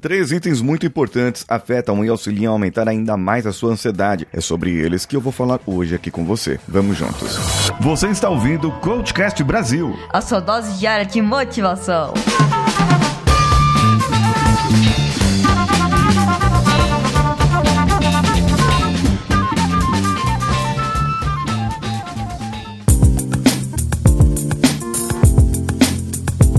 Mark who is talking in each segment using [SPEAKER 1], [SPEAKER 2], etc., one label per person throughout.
[SPEAKER 1] Três itens muito importantes afetam e auxiliam a aumentar ainda mais a sua ansiedade. É sobre eles que eu vou falar hoje aqui com você. Vamos juntos. Você está ouvindo o Coachcast Brasil.
[SPEAKER 2] A sua dose diária de motivação.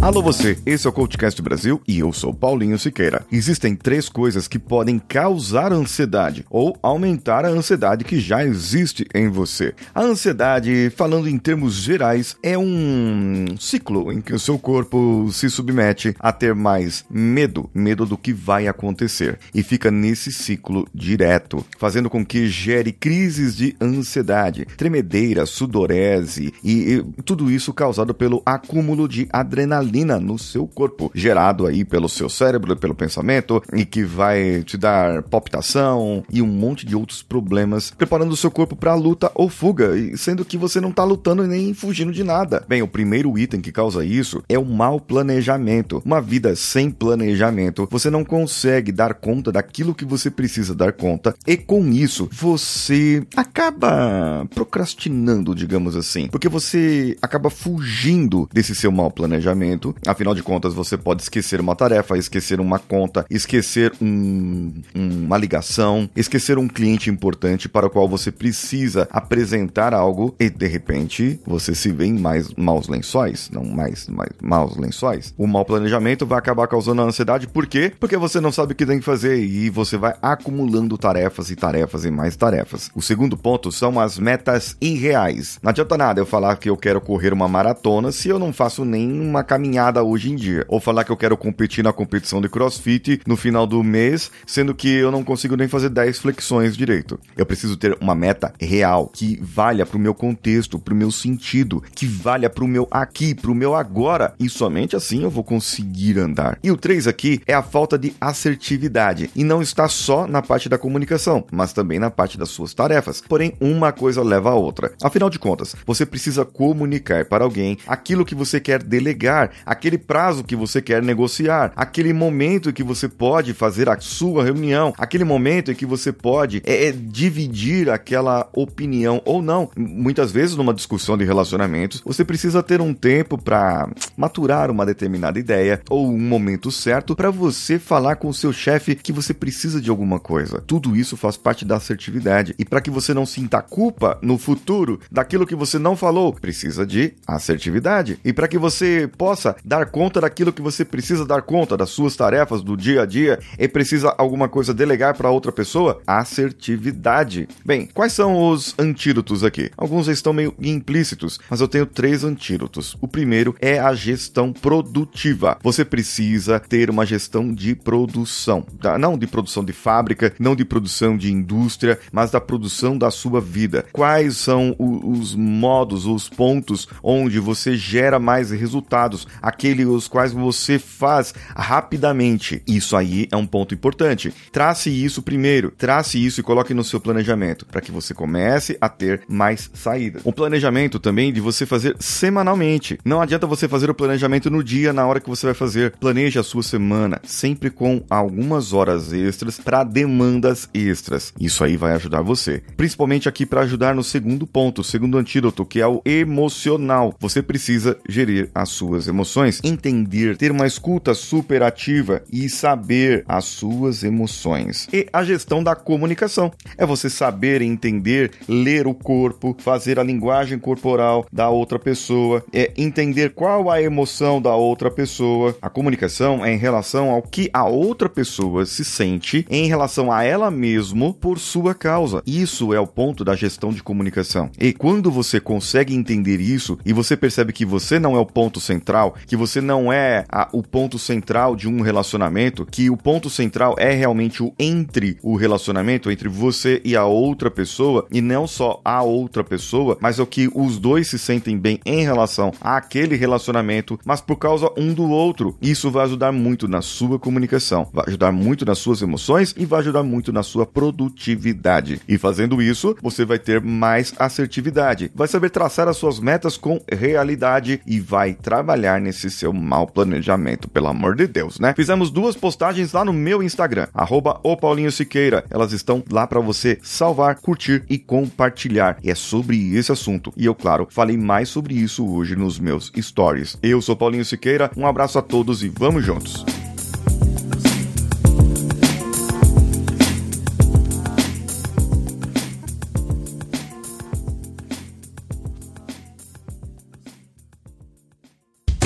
[SPEAKER 1] Alô você, esse é o Coachcast Brasil e eu sou Paulinho Siqueira. Existem três coisas que podem causar ansiedade ou aumentar a ansiedade que já existe em você. A ansiedade, falando em termos gerais, é um ciclo em que o seu corpo se submete a ter mais medo, medo do que vai acontecer, e fica nesse ciclo direto, fazendo com que gere crises de ansiedade, tremedeira, sudorese e, e tudo isso causado pelo acúmulo de adrenalina no seu corpo, gerado aí pelo seu cérebro, pelo pensamento, e que vai te dar palpitação e um monte de outros problemas, preparando o seu corpo para luta ou fuga, sendo que você não tá lutando nem fugindo de nada. Bem, o primeiro item que causa isso é o mau planejamento. Uma vida sem planejamento, você não consegue dar conta daquilo que você precisa dar conta, e com isso você acaba procrastinando, digamos assim, porque você acaba fugindo desse seu mau planejamento momento. Afinal de contas, você pode esquecer uma tarefa, esquecer uma conta, esquecer um, uma ligação, esquecer um cliente importante para o qual você precisa apresentar algo e de repente você se vê em mais maus lençóis, não mais, mais maus lençóis. O mau planejamento vai acabar causando ansiedade, por quê? Porque você não sabe o que tem que fazer e você vai acumulando tarefas e tarefas e mais tarefas. O segundo ponto são as metas irreais. Não adianta nada eu falar que eu quero correr uma maratona se eu não faço nem uma caminhada caminhada hoje em dia. Ou falar que eu quero competir na competição de crossfit no final do mês, sendo que eu não consigo nem fazer 10 flexões direito. Eu preciso ter uma meta real, que valha pro meu contexto, pro meu sentido, que valha pro meu aqui, pro meu agora. E somente assim eu vou conseguir andar. E o 3 aqui é a falta de assertividade. E não está só na parte da comunicação, mas também na parte das suas tarefas. Porém, uma coisa leva a outra. Afinal de contas, você precisa comunicar para alguém aquilo que você quer delegar, aquele prazo que você quer negociar, aquele momento que você pode fazer a sua reunião, aquele momento em que você pode é, é, dividir aquela opinião ou não. Muitas vezes, numa discussão de relacionamentos, você precisa ter um tempo para maturar uma determinada ideia ou um momento certo para você falar com o seu chefe que você precisa de alguma coisa. Tudo isso faz parte da assertividade. E para que você não sinta culpa no futuro daquilo que você não falou, precisa de assertividade. E para que você possa possa dar conta daquilo que você precisa dar conta, das suas tarefas do dia a dia, e precisa alguma coisa delegar para outra pessoa? Assertividade. Bem, quais são os antídotos aqui? Alguns estão meio implícitos, mas eu tenho três antídotos. O primeiro é a gestão produtiva. Você precisa ter uma gestão de produção, não de produção de fábrica, não de produção de indústria, mas da produção da sua vida. Quais são os modos, os pontos onde você gera mais resultados, aqueles os quais você faz rapidamente. Isso aí é um ponto importante. Trace isso primeiro, trace isso e coloque no seu planejamento para que você comece a ter mais saídas. O planejamento também de você fazer semanalmente. Não adianta você fazer o planejamento no dia, na hora que você vai fazer. Planeje a sua semana, sempre com algumas horas extras para demandas extras. Isso aí vai ajudar você. Principalmente aqui para ajudar no segundo ponto, segundo antídoto, que é o emocional. Você precisa gerir as suas emoções emoções, entender, ter uma escuta superativa e saber as suas emoções. E a gestão da comunicação é você saber entender, ler o corpo, fazer a linguagem corporal da outra pessoa, é entender qual a emoção da outra pessoa. A comunicação é em relação ao que a outra pessoa se sente em relação a ela mesmo por sua causa. Isso é o ponto da gestão de comunicação. E quando você consegue entender isso e você percebe que você não é o ponto central, que você não é a, o ponto central de um relacionamento, que o ponto central é realmente o entre o relacionamento, entre você e a outra pessoa, e não só a outra pessoa, mas é o que os dois se sentem bem em relação àquele relacionamento, mas por causa um do outro. Isso vai ajudar muito na sua comunicação, vai ajudar muito nas suas emoções e vai ajudar muito na sua produtividade. E fazendo isso, você vai ter mais assertividade, vai saber traçar as suas metas com realidade e vai trabalhar nesse seu mau planejamento, pelo amor de Deus, né? Fizemos duas postagens lá no meu Instagram, arroba o Paulinho Siqueira. Elas estão lá para você salvar, curtir e compartilhar. E é sobre esse assunto. E eu, claro, falei mais sobre isso hoje nos meus stories. Eu sou Paulinho Siqueira, um abraço a todos e vamos juntos!